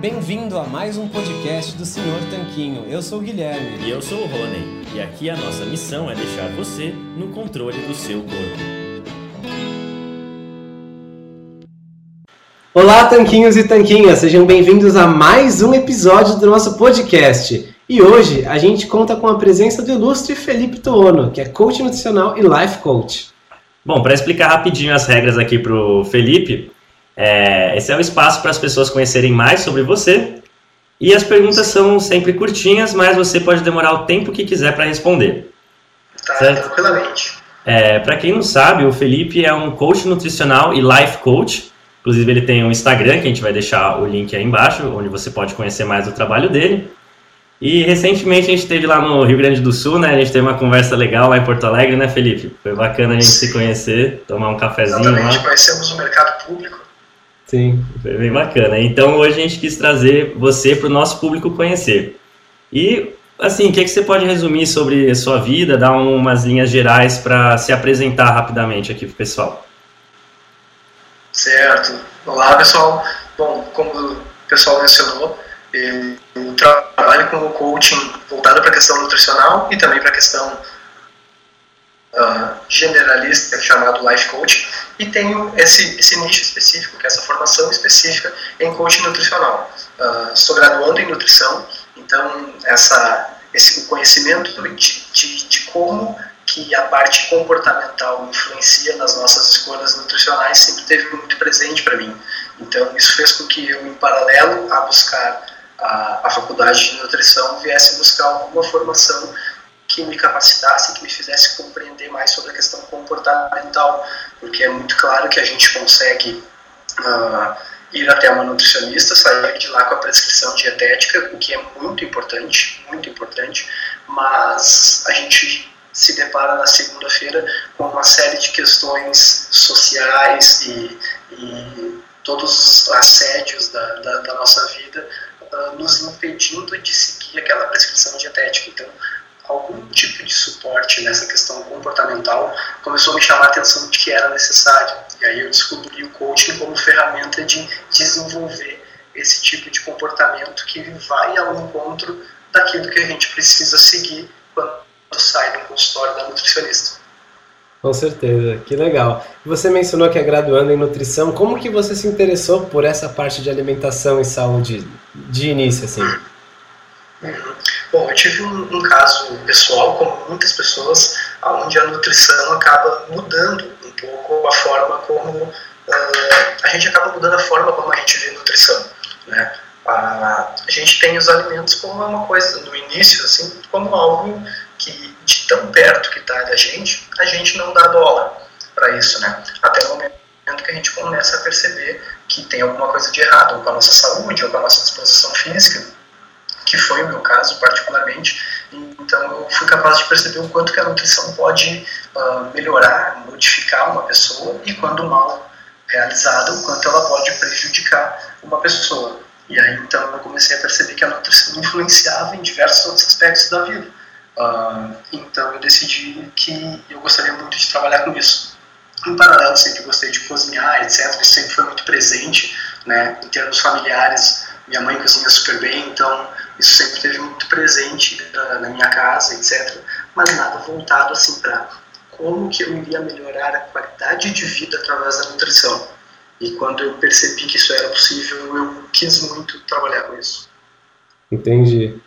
Bem-vindo a mais um podcast do Senhor Tanquinho. Eu sou o Guilherme. E eu sou o Rony. E aqui a nossa missão é deixar você no controle do seu corpo. Olá, Tanquinhos e Tanquinhas. Sejam bem-vindos a mais um episódio do nosso podcast. E hoje a gente conta com a presença do ilustre Felipe Toono, que é coach nutricional e life coach. Bom, para explicar rapidinho as regras aqui para o Felipe, é, esse é o espaço para as pessoas conhecerem mais sobre você. E as perguntas são sempre curtinhas, mas você pode demorar o tempo que quiser para responder. Tá, certo? tranquilamente. É, para quem não sabe, o Felipe é um coach nutricional e life coach. Inclusive, ele tem um Instagram, que a gente vai deixar o link aí embaixo, onde você pode conhecer mais o trabalho dele. E recentemente a gente esteve lá no Rio Grande do Sul, né? A gente teve uma conversa legal lá em Porto Alegre, né, Felipe? Foi bacana a gente Sim. se conhecer, tomar um cafezinho Exatamente, lá. conhecemos o mercado público Sim. Foi bem bacana. Então hoje a gente quis trazer você para o nosso público conhecer. E, assim, o que, é que você pode resumir sobre a sua vida, dar umas linhas gerais para se apresentar rapidamente aqui para o pessoal? Certo. Olá, pessoal. Bom, como o pessoal mencionou, eu trabalho com coaching voltado para a questão nutricional e também para a questão uh, generalista chamado Life Coach e tenho esse, esse nicho específico, que é essa formação específica em coaching nutricional. Uh, estou graduando em nutrição, então essa, esse conhecimento de, de, de como que a parte comportamental influencia nas nossas escolhas nutricionais sempre teve muito presente para mim. Então, isso fez com que eu, em paralelo a buscar a, a faculdade de nutrição, viesse buscar alguma formação que me capacitasse, que me fizesse compreender mais sobre a questão comportamental, porque é muito claro que a gente consegue uh, ir até uma nutricionista, sair de lá com a prescrição dietética, o que é muito importante, muito importante, mas a gente se depara na segunda-feira com uma série de questões sociais e, e todos os assédios da, da, da nossa vida uh, nos impedindo de seguir aquela prescrição dietética. Então, algum tipo de suporte nessa questão comportamental começou a me chamar a atenção de que era necessário. E aí eu descobri o coaching como ferramenta de desenvolver esse tipo de comportamento que vai ao encontro daquilo que a gente precisa seguir quando sai do consultório da nutricionista. Com certeza, que legal. Você mencionou que é graduando em nutrição. Como que você se interessou por essa parte de alimentação e saúde de início, assim? Bom, eu tive um, um, caso pessoal, como muitas pessoas, onde a nutrição acaba mudando um pouco a forma como uh, a gente acaba mudando a forma como a gente vê nutrição, né? A, a gente tem os alimentos como uma coisa no início, assim, como algo que de tão perto que está da gente, a gente não dá bola para isso, né? Até o momento que a gente começa a perceber que tem alguma coisa de errado ou com a nossa saúde ou com a nossa disposição física que foi o meu caso particularmente. Então eu fui capaz de perceber o quanto que a nutrição pode uh, melhorar, modificar uma pessoa e quando mal realizada, o quanto ela pode prejudicar uma pessoa. E aí então eu comecei a perceber que a nutrição influenciava em diversos outros aspectos da vida. Uh, então eu decidi que eu gostaria muito de trabalhar com isso. Em paralelo, sempre gostei de cozinhar, etc. Isso sempre foi muito presente, né, em termos familiares. Minha mãe cozinha super bem, então isso sempre esteve muito presente uh, na minha casa, etc. Mas nada voltado assim para como que eu iria melhorar a qualidade de vida através da nutrição. E quando eu percebi que isso era possível, eu quis muito trabalhar com isso. Entendi.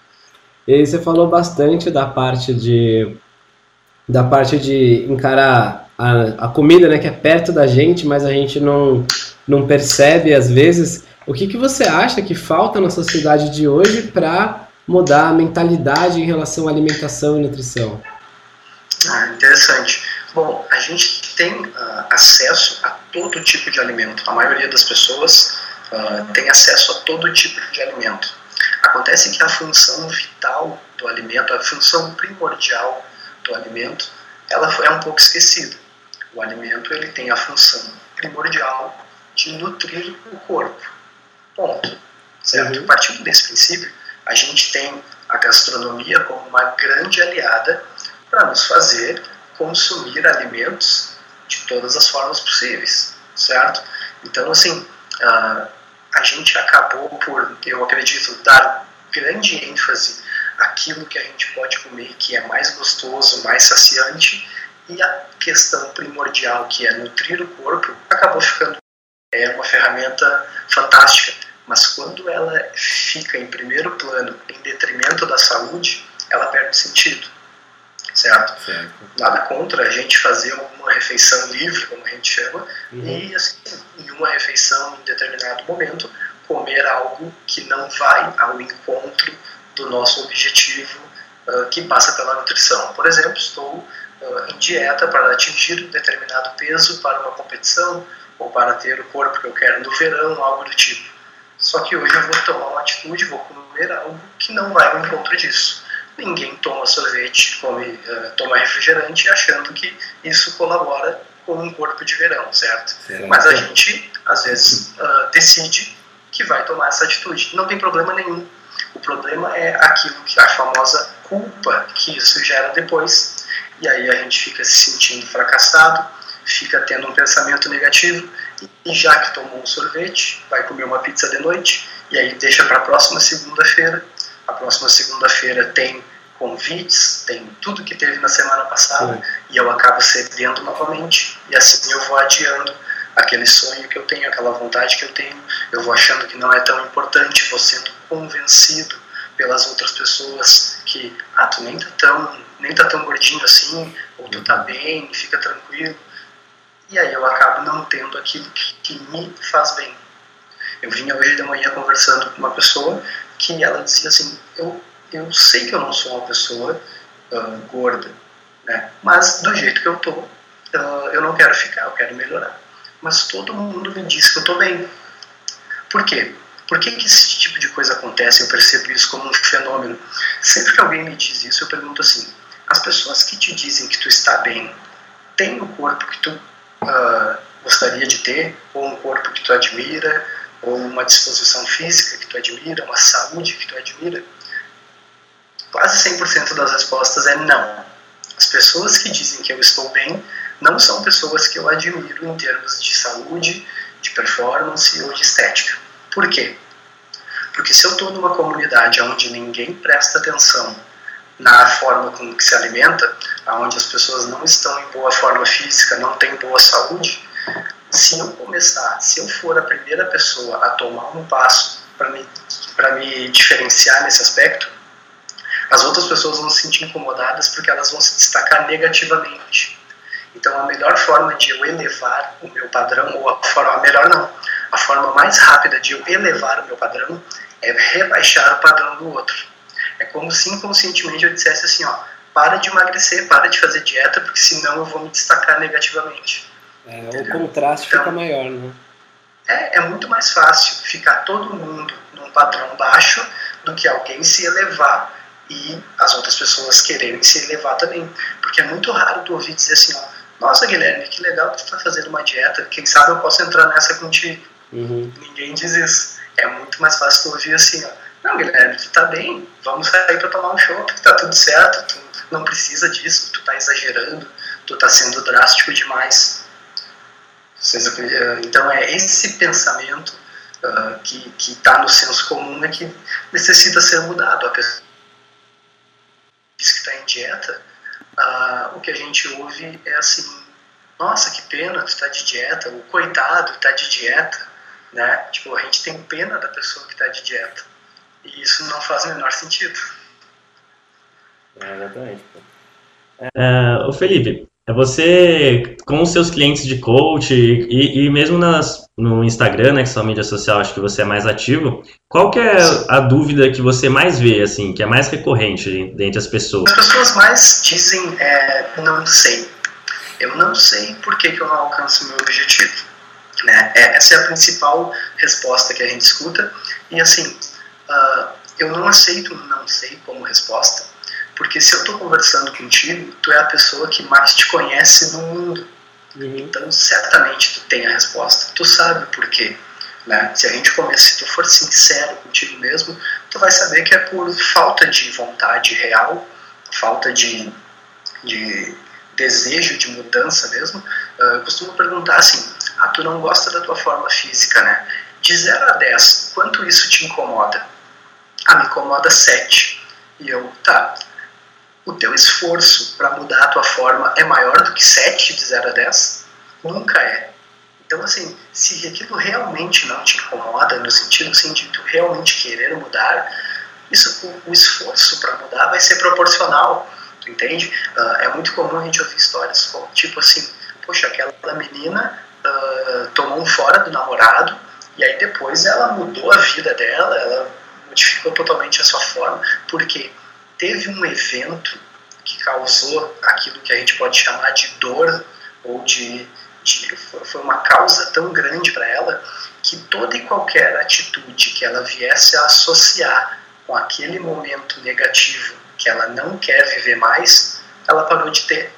E aí você falou bastante da parte de da parte de encarar a, a comida, né, que é perto da gente, mas a gente não não percebe às vezes. O que, que você acha que falta na sociedade de hoje para mudar a mentalidade em relação à alimentação e nutrição? Ah, interessante. Bom, a gente tem uh, acesso a todo tipo de alimento. A maioria das pessoas uh, tem acesso a todo tipo de alimento. Acontece que a função vital do alimento, a função primordial do alimento, ela é um pouco esquecida. O alimento ele tem a função primordial de nutrir o corpo. Ponto. Certo? Uhum. Partindo desse princípio, a gente tem a gastronomia como uma grande aliada para nos fazer consumir alimentos de todas as formas possíveis, certo? Então, assim, uh, a gente acabou por, eu acredito, dar grande ênfase àquilo que a gente pode comer que é mais gostoso, mais saciante, e a questão primordial, que é nutrir o corpo, acabou ficando é uma ferramenta fantástica, mas quando ela fica em primeiro plano, em detrimento da saúde, ela perde sentido certo? certo? Nada contra a gente fazer uma refeição livre, como a gente chama, uhum. e assim, em uma refeição em determinado momento, comer algo que não vai ao encontro do nosso objetivo uh, que passa pela nutrição. Por exemplo, estou uh, em dieta para atingir um determinado peso para uma competição ou para ter o corpo que eu quero no verão, algo do tipo. Só que hoje eu vou tomar uma atitude, vou comer algo que não vai ao encontro disso ninguém toma sorvete, come, uh, toma refrigerante achando que isso colabora com um corpo de verão, certo? certo. Mas a gente, às vezes, uh, decide que vai tomar essa atitude. Não tem problema nenhum. O problema é aquilo que a famosa culpa que isso gera depois. E aí a gente fica se sentindo fracassado, fica tendo um pensamento negativo e já que tomou um sorvete, vai comer uma pizza de noite e aí deixa para a próxima segunda-feira a próxima segunda-feira tem convites, tem tudo que teve na semana passada Sim. e eu acabo cedendo novamente e assim eu vou adiando aquele sonho que eu tenho, aquela vontade que eu tenho, eu vou achando que não é tão importante, vou sendo convencido pelas outras pessoas que ah, tu nem tá tão, nem tá tão gordinho assim, ou tu tá bem, fica tranquilo. E aí eu acabo não tendo aquilo que, que me faz bem. Eu vinha hoje de manhã conversando com uma pessoa que ela dizia assim: eu, eu sei que eu não sou uma pessoa uh, gorda, né? mas do jeito que eu tô, uh, eu não quero ficar, eu quero melhorar. Mas todo mundo me diz que eu tô bem. Por quê? Por que, que esse tipo de coisa acontece? Eu percebo isso como um fenômeno. Sempre que alguém me diz isso, eu pergunto assim: as pessoas que te dizem que tu está bem, têm o corpo que tu uh, gostaria de ter, ou um corpo que tu admira, ou uma disposição física que tu admira, uma saúde que tu admira? Quase 100% das respostas é não. As pessoas que dizem que eu estou bem não são pessoas que eu admiro em termos de saúde, de performance ou de estética. Por quê? Porque se eu estou numa comunidade onde ninguém presta atenção na forma com que se alimenta, onde as pessoas não estão em boa forma física, não têm boa saúde, se eu começar, se eu for a primeira pessoa a tomar um passo para me, me diferenciar nesse aspecto, as outras pessoas vão se sentir incomodadas porque elas vão se destacar negativamente. Então, a melhor forma de eu elevar o meu padrão, ou a forma, a melhor não, a forma mais rápida de eu elevar o meu padrão é rebaixar o padrão do outro. É como se inconscientemente eu dissesse assim, ó, para de emagrecer, para de fazer dieta, porque senão eu vou me destacar negativamente. É, o contraste então, fica maior, né? É, é muito mais fácil ficar todo mundo num padrão baixo do que alguém se elevar e as outras pessoas quererem se elevar também. Porque é muito raro tu ouvir dizer assim, ó, nossa Guilherme, que legal que tu tá fazendo uma dieta, quem sabe eu posso entrar nessa contigo. Uhum. Ninguém diz isso. É muito mais fácil tu ouvir assim, ó, não Guilherme, tu tá bem, vamos sair para tomar um chopp, tá tudo certo, tu não precisa disso, tu tá exagerando, tu tá sendo drástico demais. Então é esse pensamento uh, que está no senso comum é que necessita ser mudado. A pessoa que está em dieta, uh, o que a gente ouve é assim, nossa, que pena, tu tá de dieta, o coitado tá de dieta, né? Tipo, a gente tem pena da pessoa que tá de dieta. E isso não faz o menor sentido. É, exatamente. É, o Felipe, é você, com os seus clientes de coach e, e mesmo nas, no Instagram, né, que é sua mídia social, acho que você é mais ativo, qual que é a dúvida que você mais vê, assim, que é mais recorrente dentre as pessoas? As pessoas mais dizem, é, não sei. Eu não sei por que, que eu não alcanço o meu objetivo. Né? É, essa é a principal resposta que a gente escuta. E assim, uh, eu não aceito não sei como resposta, porque se eu estou conversando contigo, tu é a pessoa que mais te conhece no mundo. Uhum. Então, certamente tu tem a resposta. Tu sabe por quê. Né? Se a gente começa, se tu for sincero contigo mesmo, tu vai saber que é por falta de vontade real, falta de, de desejo de mudança mesmo. Ah, eu costumo perguntar assim: ah, tu não gosta da tua forma física, né? De 0 a 10, quanto isso te incomoda? Ah, me incomoda 7. E eu, tá, o teu esforço para mudar a tua forma é maior do que 7 de 0 a 10? Nunca é. Então, assim, se aquilo realmente não te incomoda, no sentido assim, de tu realmente querer mudar, isso, o, esforço para mudar vai ser proporcional, tu entende? Uh, é muito comum a gente ouvir histórias como, tipo assim, poxa, aquela menina uh, tomou um fora do namorado e aí depois ela mudou a vida dela, ela modificou totalmente a sua forma, porque teve um evento que causou aquilo que a gente pode chamar de dor ou de, de foi uma causa tão grande para ela que toda e qualquer atitude que ela viesse a associar com aquele momento negativo que ela não quer viver mais, ela parou de ter.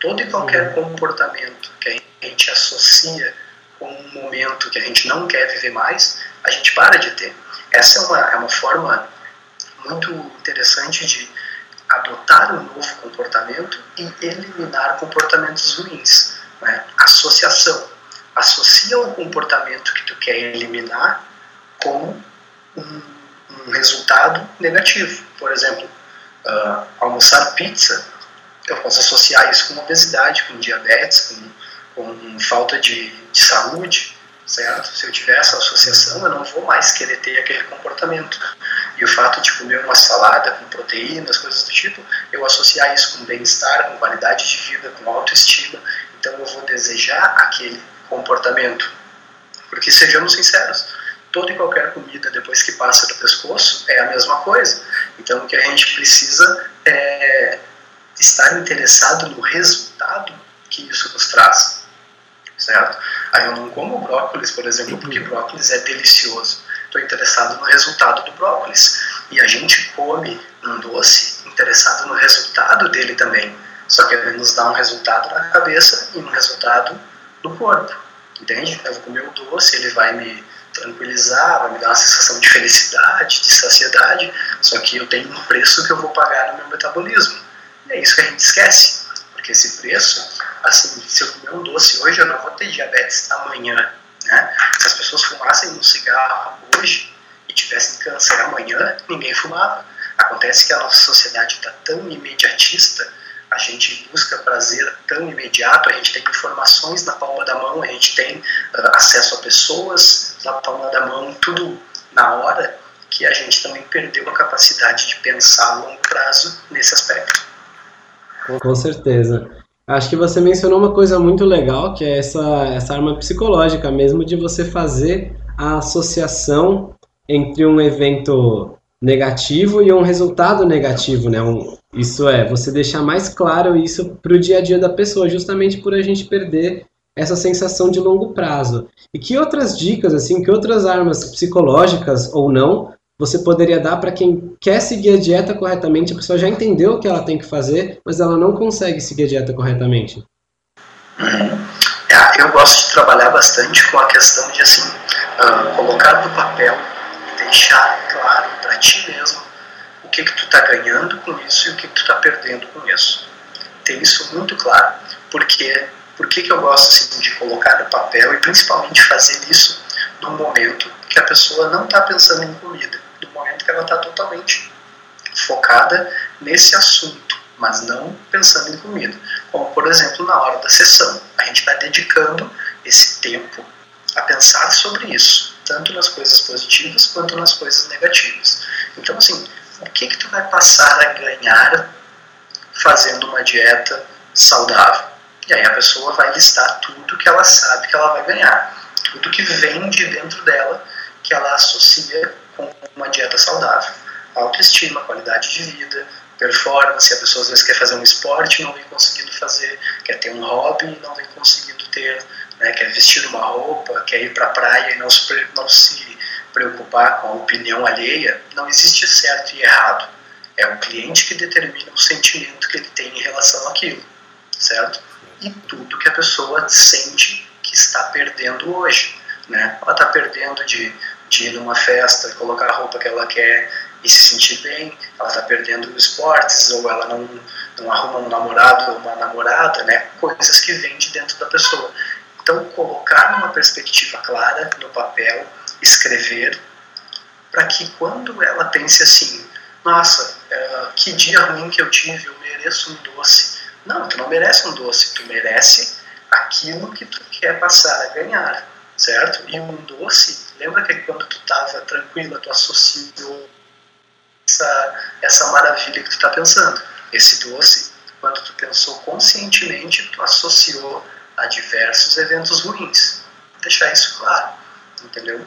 Todo e qualquer comportamento que a gente associa com um momento que a gente não quer viver mais, a gente para de ter. Essa é uma, é uma forma muito interessante de adotar um novo comportamento e eliminar comportamentos ruins. Né? Associação. Associa o comportamento que tu quer eliminar com um, um resultado negativo. Por exemplo, uh, almoçar pizza, eu posso associar isso com obesidade, com diabetes, com, com falta de, de saúde certo? Se eu tiver essa associação, eu não vou mais querer ter aquele comportamento. E o fato de comer uma salada com proteínas, coisas do tipo, eu associar isso com bem-estar, com qualidade de vida, com autoestima, então eu vou desejar aquele comportamento. Porque sejamos sinceros, toda e qualquer comida depois que passa do pescoço é a mesma coisa. Então o que a gente precisa é estar interessado no resultado que isso nos traz certo? Eu não como brócolis, por exemplo, porque brócolis é delicioso. Estou interessado no resultado do brócolis. E a gente come um doce interessado no resultado dele também. Só que ele nos dá um resultado na cabeça e um resultado no corpo. Entende? Eu vou comer o doce, ele vai me tranquilizar, vai me dar uma sensação de felicidade, de saciedade, só que eu tenho um preço que eu vou pagar no meu metabolismo. E é isso que a gente esquece, porque esse preço assim, se eu comer um doce hoje, eu não vou ter diabetes amanhã, né? Se as pessoas fumassem um cigarro hoje e tivessem câncer amanhã, ninguém fumava. Acontece que a nossa sociedade está tão imediatista, a gente busca prazer tão imediato, a gente tem informações na palma da mão, a gente tem uh, acesso a pessoas na palma da mão, tudo na hora, que a gente também perdeu a capacidade de pensar a longo prazo nesse aspecto. Com certeza. Acho que você mencionou uma coisa muito legal, que é essa, essa arma psicológica mesmo, de você fazer a associação entre um evento negativo e um resultado negativo, né? Um, isso é, você deixar mais claro isso para o dia a dia da pessoa, justamente por a gente perder essa sensação de longo prazo. E que outras dicas, assim, que outras armas psicológicas ou não, você poderia dar para quem quer seguir a dieta corretamente, a pessoa já entendeu o que ela tem que fazer, mas ela não consegue seguir a dieta corretamente? É, eu gosto de trabalhar bastante com a questão de assim, uh, colocar no papel, deixar claro para ti mesmo o que, que tu está ganhando com isso e o que, que tu está perdendo com isso. Ter isso muito claro. Porque, por que, que eu gosto assim, de colocar no papel e principalmente fazer isso no momento que a pessoa não está pensando em comida que ela está totalmente focada nesse assunto, mas não pensando em comida. Como, por exemplo, na hora da sessão. A gente vai dedicando esse tempo a pensar sobre isso, tanto nas coisas positivas quanto nas coisas negativas. Então, assim, o que que tu vai passar a ganhar fazendo uma dieta saudável? E aí a pessoa vai listar tudo que ela sabe que ela vai ganhar, tudo que vem de dentro dela que ela associa com uma dieta saudável. Autoestima, qualidade de vida, performance, a pessoa às vezes quer fazer um esporte e não vem conseguindo fazer, quer ter um hobby e não vem conseguindo ter, né, quer vestir uma roupa, quer ir para a praia e não se, não se preocupar com a opinião alheia, não existe certo e errado. É o cliente que determina o sentimento que ele tem em relação àquilo, certo? E tudo que a pessoa sente que está perdendo hoje. Né? Ela está perdendo de, de ir numa festa, colocar a roupa que ela quer e se sentir bem, ela está perdendo esportes, ou ela não, não arruma um namorado ou uma namorada, né? coisas que vêm de dentro da pessoa. Então, colocar numa perspectiva clara no papel, escrever, para que quando ela pense assim, nossa, uh, que dia ruim que eu tive, eu mereço um doce. Não, tu não merece um doce, tu merece aquilo que tu quer passar a ganhar, certo? E um doce, lembra que quando tu estava tranquila, tu associou essa, essa maravilha que tu está pensando. Esse doce, quando tu pensou conscientemente, tu associou a diversos eventos ruins. Vou deixar isso claro, entendeu?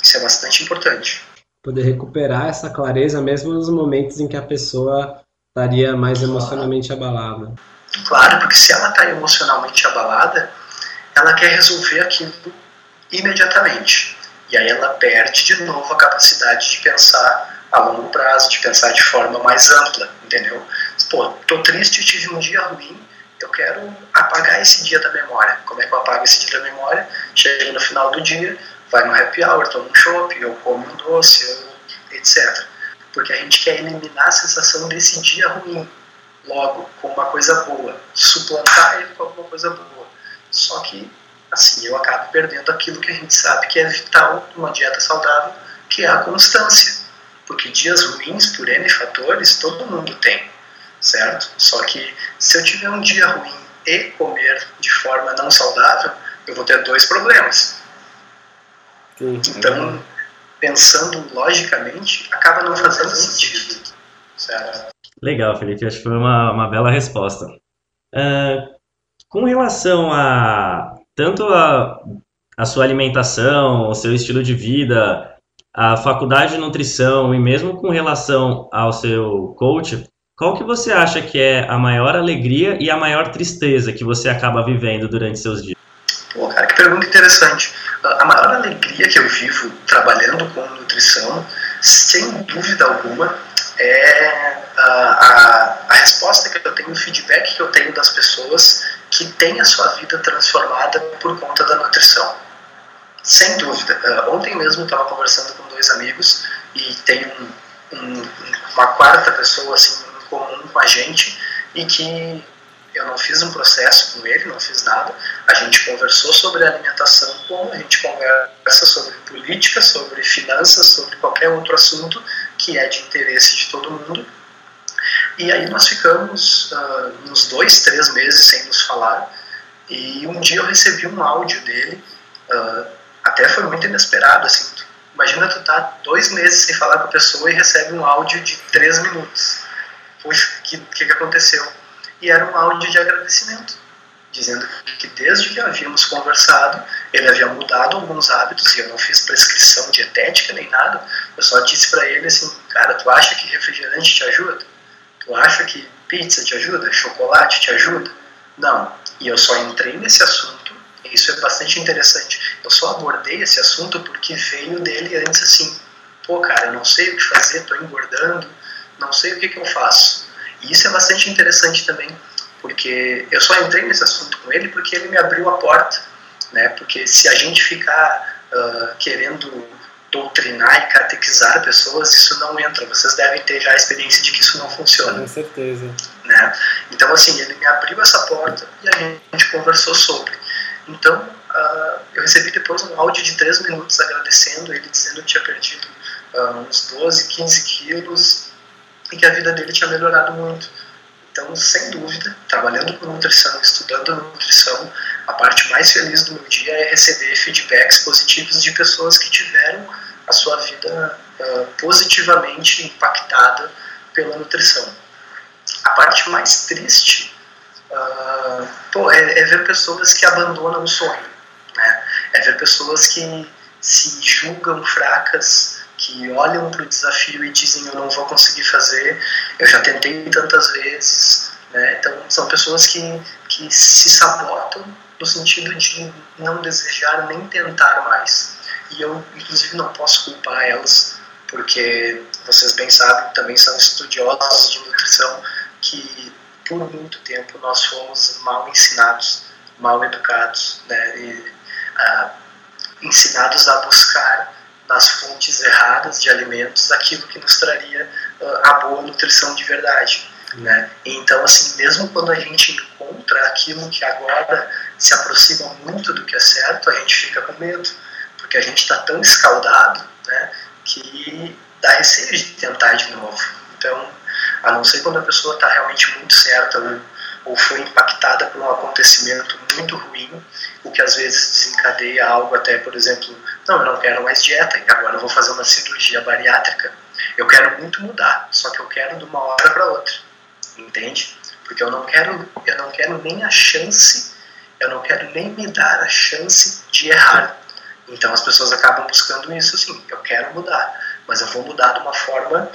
Isso é bastante importante. Poder recuperar essa clareza mesmo nos momentos em que a pessoa estaria mais claro. emocionalmente abalada. Claro, porque se ela está emocionalmente abalada, ela quer resolver aquilo imediatamente. E aí ela perde de novo a capacidade de pensar a longo prazo, de pensar de forma mais ampla, entendeu? Pô, tô triste, tive um dia ruim, eu quero apagar esse dia da memória. Como é que eu apago esse dia da memória? Chega no final do dia, vai no happy hour, toma um shopping, eu como um doce, eu, etc. Porque a gente quer eliminar a sensação desse dia ruim, logo, com uma coisa boa, suplantar ele com alguma coisa boa. Só que, assim, eu acabo perdendo aquilo que a gente sabe que é vital numa dieta saudável, que é a constância porque dias ruins, por N fatores, todo mundo tem, certo? Só que se eu tiver um dia ruim e comer de forma não saudável, eu vou ter dois problemas. Sim, então, pensando logicamente, acaba não fazendo sentido, certo? Legal, Felipe, acho que foi uma, uma bela resposta. Uh, com relação a tanto a, a sua alimentação, o seu estilo de vida, a faculdade de nutrição e mesmo com relação ao seu coach, qual que você acha que é a maior alegria e a maior tristeza que você acaba vivendo durante seus dias? Pô, cara, que pergunta interessante. A maior alegria que eu vivo trabalhando com nutrição, sem dúvida alguma, é a, a, a resposta que eu tenho, o feedback que eu tenho das pessoas que têm a sua vida transformada por conta da nutrição. Sem dúvida. Uh, ontem mesmo estava conversando com dois amigos e tem um, um, uma quarta pessoa assim, em comum com a gente e que eu não fiz um processo com ele, não fiz nada. A gente conversou sobre alimentação, como a gente conversa sobre política, sobre finanças, sobre qualquer outro assunto que é de interesse de todo mundo. E aí nós ficamos uh, uns dois, três meses sem nos falar. E um dia eu recebi um áudio dele uh, até foi muito inesperado, assim. Tu, imagina tu tá dois meses sem falar com a pessoa e recebe um áudio de três minutos. Puxa, o que, que, que aconteceu? E era um áudio de agradecimento, dizendo que desde que havíamos conversado, ele havia mudado alguns hábitos e eu não fiz prescrição dietética nem nada. Eu só disse para ele assim, cara, tu acha que refrigerante te ajuda? Tu acha que pizza te ajuda? Chocolate te ajuda? Não. E eu só entrei nesse assunto isso é bastante interessante. Eu só abordei esse assunto porque veio dele antes assim, pô, cara, eu não sei o que fazer, estou engordando, não sei o que, que eu faço. E isso é bastante interessante também, porque eu só entrei nesse assunto com ele porque ele me abriu a porta, né? Porque se a gente ficar uh, querendo doutrinar e catequizar pessoas, isso não entra. Vocês devem ter já a experiência de que isso não funciona. Com certeza. Né? Então, assim, ele me abriu essa porta e a gente conversou sobre. Então, uh, eu recebi depois um áudio de 3 minutos agradecendo ele, dizendo que tinha perdido uh, uns 12, 15 quilos e que a vida dele tinha melhorado muito. Então, sem dúvida, trabalhando com nutrição, estudando nutrição, a parte mais feliz do meu dia é receber feedbacks positivos de pessoas que tiveram a sua vida uh, positivamente impactada pela nutrição. A parte mais triste uh, pô, é, é, ver pessoas que abandonam o sonho, né? é ver pessoas que se julgam fracas, que olham para o desafio e dizem eu não vou conseguir fazer, eu já tentei tantas vezes. Né? Então, são pessoas que, que se sabotam no sentido de não desejar nem tentar mais. E eu, inclusive, não posso culpar elas, porque vocês bem sabem, também são estudiosos de nutrição, que por muito tempo nós fomos mal ensinados, mal educados, né? e, ah, ensinados a buscar nas fontes erradas de alimentos aquilo que nos traria uh, a boa nutrição de verdade. Né? Então, assim, mesmo quando a gente encontra aquilo que agora se aproxima muito do que é certo, a gente fica com medo, porque a gente está tão escaldado né, que dá receio de tentar de novo. Então, a não ser quando a pessoa está realmente muito certa ou, ou foi impactada por um acontecimento muito ruim, o que às vezes desencadeia algo até, por exemplo, não, eu não quero mais dieta, agora eu vou fazer uma cirurgia bariátrica. Eu quero muito mudar, só que eu quero de uma hora para outra, entende? Porque eu não quero, eu não quero nem a chance, eu não quero nem me dar a chance de errar. Então as pessoas acabam buscando isso assim, eu quero mudar, mas eu vou mudar de uma forma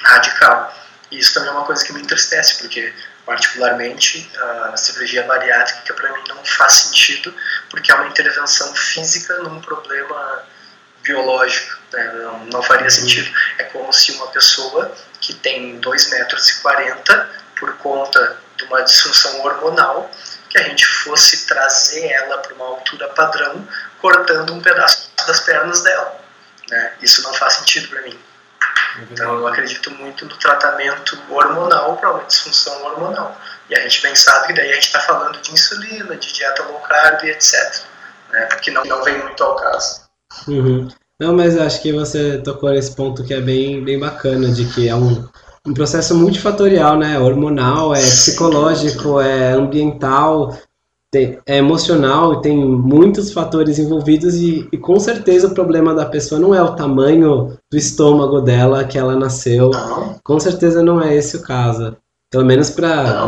radical. E isso também é uma coisa que me entristece, porque particularmente a cirurgia bariátrica para mim não faz sentido, porque é uma intervenção física num problema biológico, né? não, não, faria uhum. sentido. É como se uma pessoa que tem 2,40 metros e 40, por conta de uma disfunção hormonal, que a gente fosse trazer ela para uma altura padrão, cortando um pedaço das pernas dela. Né? Isso não faz sentido para mim. Então eu acredito muito no tratamento hormonal para uma disfunção hormonal. E a gente bem sabe que daí a gente está falando de insulina, de dieta low carb, etc. Né? Porque não, não vem muito ao caso. Uhum. Não, mas acho que você tocou nesse ponto que é bem, bem bacana, de que é um, um processo multifatorial, né? Hormonal, é psicológico, é ambiental, tem, é emocional e tem muitos fatores envolvidos e, e, com certeza o problema da pessoa não é o tamanho do estômago dela que ela nasceu. Não. Com certeza não é esse o caso. Pelo menos para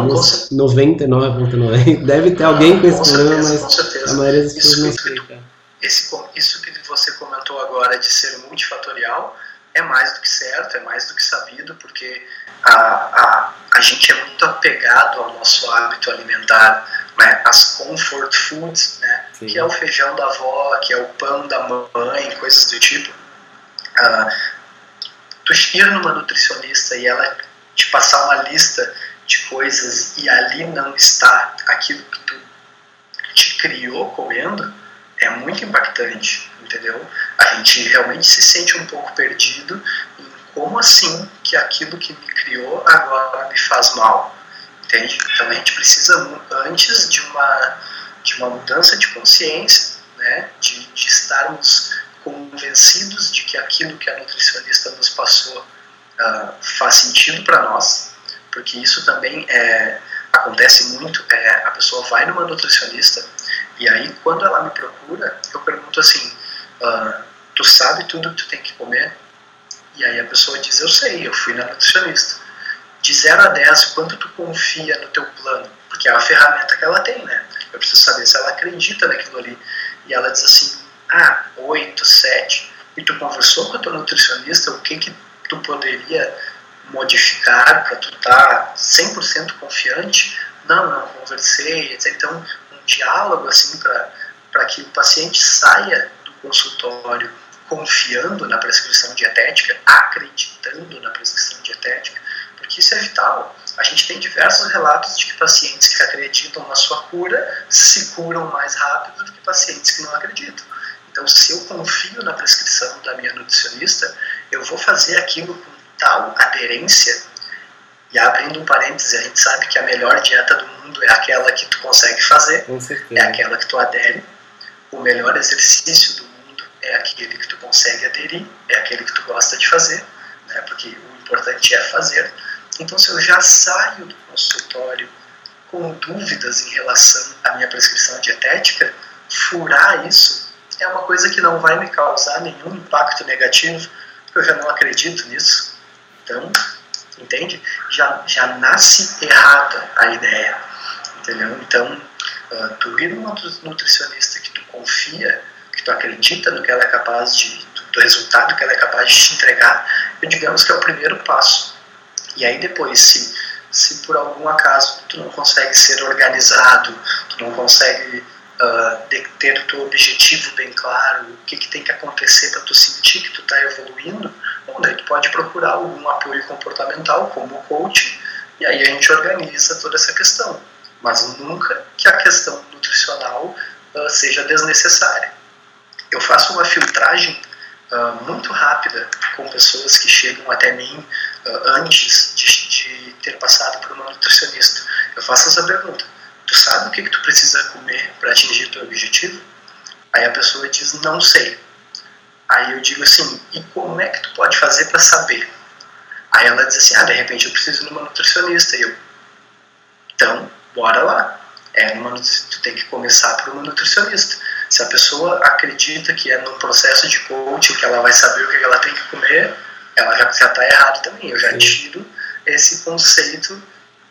99,9. Deve ter alguém com esse problema, mas a maioria das pessoas não explica. Esse, isso que você comentou agora de ser multifatorial é mais do que certo, é mais do que sabido, porque a, a, a gente é muito apegado ao nosso hábito alimentar né, as comfort foods, né, que é o feijão da avó, que é o pão da mãe, coisas do tipo. Uh, tu ir numa nutricionista e ela te passar uma lista de coisas e ali não está aquilo que tu te criou comendo, é muito impactante, entendeu? A gente realmente se sente um pouco perdido em como assim que aquilo que me criou agora me faz mal entende? Então a gente precisa, antes de uma, de uma mudança de consciência, né, de, de estarmos convencidos de que aquilo que a nutricionista nos passou uh, faz sentido para nós, porque isso também é, acontece muito, é, a pessoa vai numa nutricionista e aí quando ela me procura, eu pergunto assim, uh, tu sabe tudo que tu tem que comer? E aí a pessoa diz, eu sei, eu fui na nutricionista de 0 a 10, quanto tu confia no teu plano? Porque é a ferramenta que ela tem, né? Eu preciso saber se ela acredita naquilo ali. E ela diz assim, ah, 8, 7. E tu conversou com a tua nutricionista, o que que tu poderia modificar para tu estar tá 100% confiante? Não, não conversei. Então, diálogo assim para que o paciente saia do consultório confiando na prescrição dietética, acreditando na prescrição dietética, porque isso é vital. A gente tem diversos relatos de que pacientes que acreditam na sua cura se curam mais rápido do que pacientes que não acreditam. Então, se eu confio na prescrição da minha nutricionista, eu vou fazer aquilo com tal aderência. E abrindo um parêntese, a gente sabe que a melhor dieta do mundo é aquela que tu consegue fazer, é aquela que tu adere. O melhor exercício do mundo é aquele que tu consegue aderir, é aquele que tu gosta de fazer, né? porque o importante é fazer Então, se eu já saio do consultório com dúvidas em relação à minha prescrição dietética, furar isso é uma coisa que não vai me causar nenhum impacto negativo, porque eu já não acredito nisso. Então, entende? Já, já nasce errada a ideia, entendeu? Então, uh, tu ir numa nutricionista que tu confia, que tu acredita no que ela é capaz de, do resultado que ela é capaz de te entregar, eu digamos que é o primeiro passo. E aí depois, se, se por algum acaso tu não consegue ser organizado, tu não consegue uh, ter o teu objetivo bem claro, o que, que tem que acontecer para tu sentir que tu está evoluindo, bom, daí tu pode procurar algum apoio comportamental, como o coach, e aí a gente organiza toda essa questão. Mas nunca que a questão nutricional uh, seja desnecessária. Eu faço uma filtragem uh, muito rápida com pessoas que chegam até mim uh, antes de, de, ter passado por uma nutricionista. Eu faço essa pergunta: Tu sabe o que, que tu precisa comer para atingir teu objetivo? Aí a pessoa diz: Não sei. Aí eu digo assim: E como é que tu pode fazer para saber? Aí ela diz assim: Ah, de repente eu preciso de uma nutricionista. E eu: Então, bora lá. É, numa, tu tem que começar por uma nutricionista. Se a pessoa acredita que é num processo de coaching que ela vai saber o que ela tem que comer, ela já está errado também. Eu já tiro esse conceito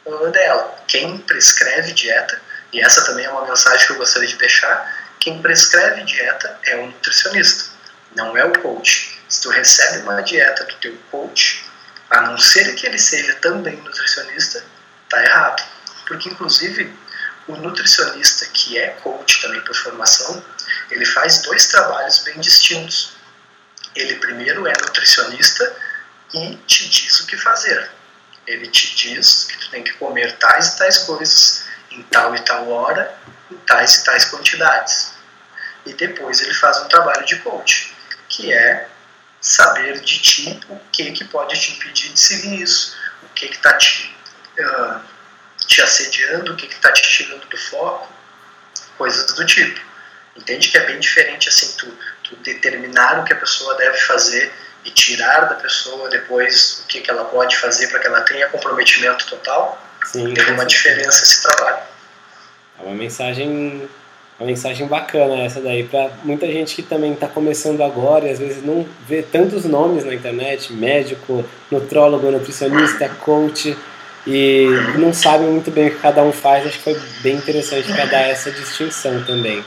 uh, dela. Quem prescreve dieta, e essa também é uma mensagem que eu gostaria de deixar, quem prescreve dieta é o nutricionista, não é o coach. Se tu recebe uma dieta do teu coach, a não ser que ele seja também nutricionista, tá errado. Porque inclusive o nutricionista que é coach também por formação, ele faz dois trabalhos bem distintos. Ele primeiro é nutricionista e te diz o que fazer. Ele te diz que tu tem que comer tais e tais coisas em tal e tal hora, em tais e tais quantidades. E depois ele faz um trabalho de coach, que é saber de ti o que que pode te impedir de seguir isso, o que que está te uh, te assediando, o que está te tirando do foco, coisas do tipo. Entende que é bem diferente assim tu, tu determinar o que a pessoa deve fazer e tirar da pessoa depois o que, que ela pode fazer para que ela tenha comprometimento total. Sim, tem uma diferença esse trabalho. É uma mensagem uma mensagem bacana essa daí para muita gente que também está começando agora e às vezes não vê tantos nomes na internet médico nutrólogo nutricionista coach e não sabem muito bem o que cada um faz. Acho que foi bem interessante para dar essa distinção também.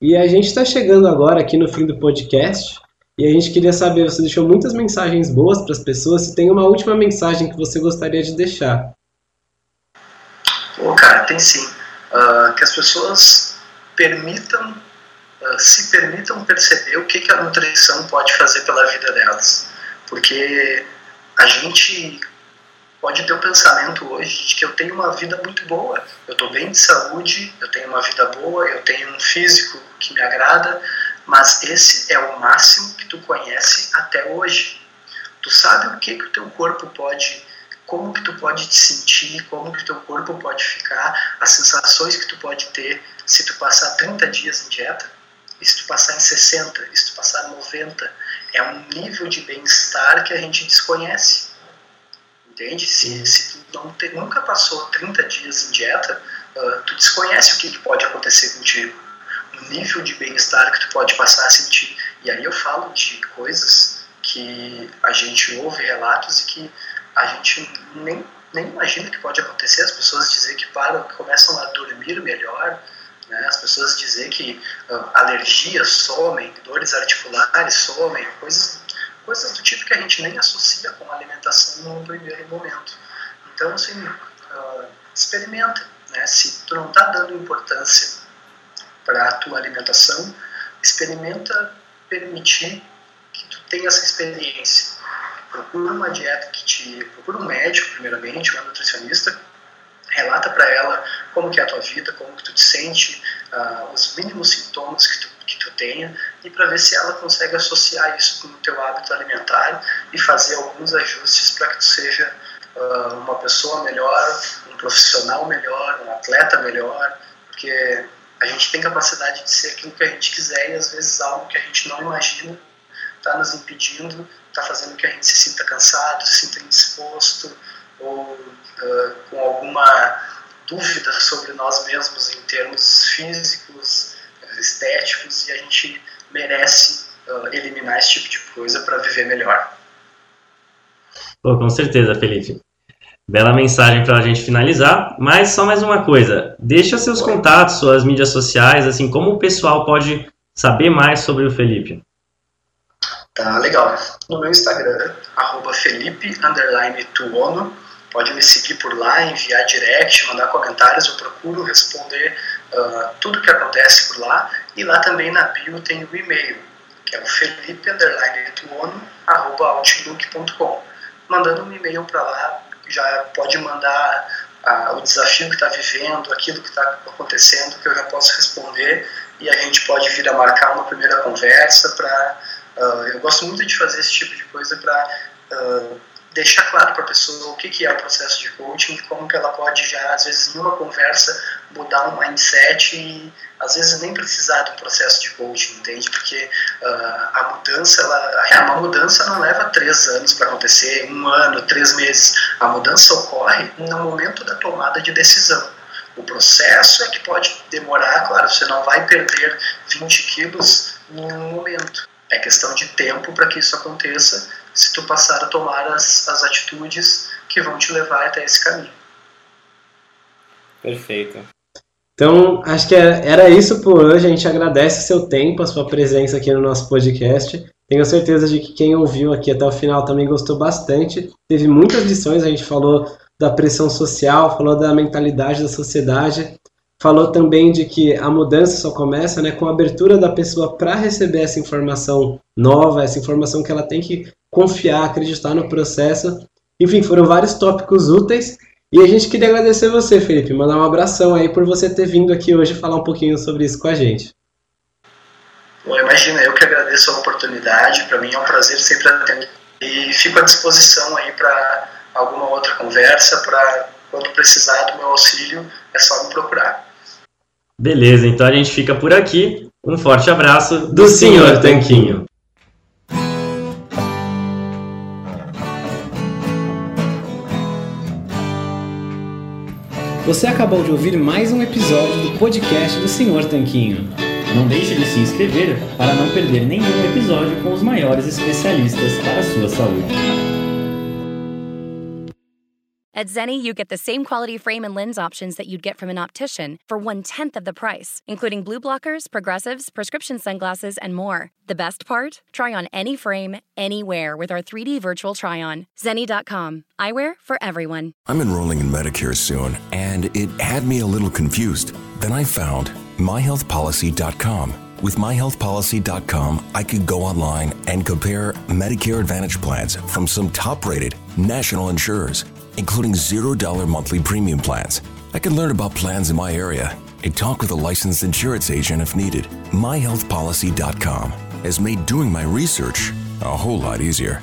E a gente está chegando agora aqui no fim do podcast e a gente queria saber, você deixou muitas mensagens boas para as pessoas, se tem uma última mensagem que você gostaria de deixar. Pô, cara, tem sim. Uh, que as pessoas permitam, uh, se permitam perceber o que, que a nutrição pode fazer pela vida delas. Porque a gente pode ter o pensamento hoje de que eu tenho uma vida muito boa, eu estou bem de saúde, eu tenho uma vida boa, eu tenho um físico que me agrada, mas esse é o máximo que tu conhece até hoje. Tu sabe o que que o teu corpo pode, como que tu pode te sentir, como que o teu corpo pode ficar, as sensações que tu pode ter se tu passar 30 dias em dieta, e se tu passar em 60, e se tu passar 90, é um nível de bem-estar que a gente desconhece entende? Se, se tu não te, nunca passou 30 dias em dieta, uh, tu desconhece o que, que pode acontecer contigo, o nível de bem-estar que tu pode passar a sentir. E aí eu falo de coisas que a gente ouve relatos e que a gente nem, nem imagina que pode acontecer. As pessoas dizer que param, começam a dormir melhor, né? as pessoas dizer que uh, alergias somem, dores articulares somem, coisas coisas do tipo que a gente nem associa com alimentação no primeiro momento. Então, assim, uh, experimenta. Né? Se tu não está dando importância para a tua alimentação, experimenta permitir que tu tenha essa experiência. Procura uma dieta que te... Procura um médico, primeiramente, uma nutricionista, relata para ela como que é a tua vida, como que tu te sente, uh, os mínimos sintomas que tu que tu tenha e para ver se ela consegue associar isso com o teu hábito alimentar e fazer alguns ajustes para que tu seja uh, uma pessoa melhor, um profissional melhor, um atleta melhor, porque a gente tem capacidade de ser aquilo que a gente quiser e às vezes algo que a gente não imagina está nos impedindo, está fazendo que a gente se sinta cansado, se sinta indisposto, ou uh, com alguma dúvida sobre nós mesmos em termos físicos, estéticos, e a gente merece uh, eliminar esse tipo de coisa para viver melhor. Pô, com certeza, Felipe. Bela mensagem para a gente finalizar, mas só mais uma coisa, deixa seus contatos, suas mídias sociais, assim, como o pessoal pode saber mais sobre o Felipe. Tá, legal. No meu Instagram, arroba Felipe, Tuono, pode me seguir por lá, enviar direct, mandar comentários, eu procuro responder uh, tudo que acontece por lá, e lá também na bio tem o e-mail, que é o felipe, tuono, arroba outlook.com. Mandando um e-mail para lá, já pode mandar ah, o desafio que está vivendo, aquilo que está acontecendo, que eu já posso responder e a gente pode vir a marcar uma primeira conversa para. Uh, ah, eu gosto muito de fazer esse tipo de coisa para uh, deixar claro para a pessoa o que, que é o processo de coaching e como que ela pode já, às vezes, numa conversa, mudar um mindset e, às vezes, nem precisar do processo de coaching, entende? Porque uh, a mudança, ela, uma mudança não leva três anos para acontecer, um ano, três meses. A mudança ocorre no momento da tomada de decisão. O processo é que pode demorar, claro, você não vai perder 20 quilos em um momento. É questão de tempo para que isso aconteça se tu passar a tomar as, as atitudes que vão te levar até esse caminho. Perfeito. Então, acho que é, era isso por hoje. A gente agradece o seu tempo, a sua presença aqui no nosso podcast. Tenho certeza de que quem ouviu aqui até o final também gostou bastante. Teve muitas lições, a gente falou da pressão social, falou da mentalidade da sociedade, falou também de que a mudança só começa né, com a abertura da pessoa para receber essa informação nova, essa informação que ela tem que confiar, acreditar no processo. Enfim, foram vários tópicos úteis. E a gente queria agradecer você, Felipe, mandar um abração aí por você ter vindo aqui hoje falar um pouquinho sobre isso com a gente. Bom, imagina, eu que agradeço a oportunidade, para mim é um prazer sempre atender. E fico à disposição aí para alguma outra conversa, para quando precisar do meu auxílio, é só me procurar. Beleza, então a gente fica por aqui. Um forte abraço do, do Senhor Tanquinho. Você acabou de ouvir mais um episódio do podcast do Senhor Tanquinho. Não deixe de se inscrever para não perder nenhum episódio com os maiores especialistas para a sua saúde. At Zenni, you get the same quality frame and lens options that you'd get from an optician for one tenth of the price, including blue blockers, progressives, prescription sunglasses, and more. The best part? Try on any frame, anywhere with our 3D virtual try on. Zenni.com. Eyewear for everyone. I'm enrolling in Medicare soon, and it had me a little confused. Then I found myhealthpolicy.com. With myhealthpolicy.com, I could go online and compare Medicare Advantage plans from some top rated national insurers including $0 monthly premium plans. I can learn about plans in my area and talk with a licensed insurance agent if needed. MyHealthPolicy.com has made doing my research a whole lot easier.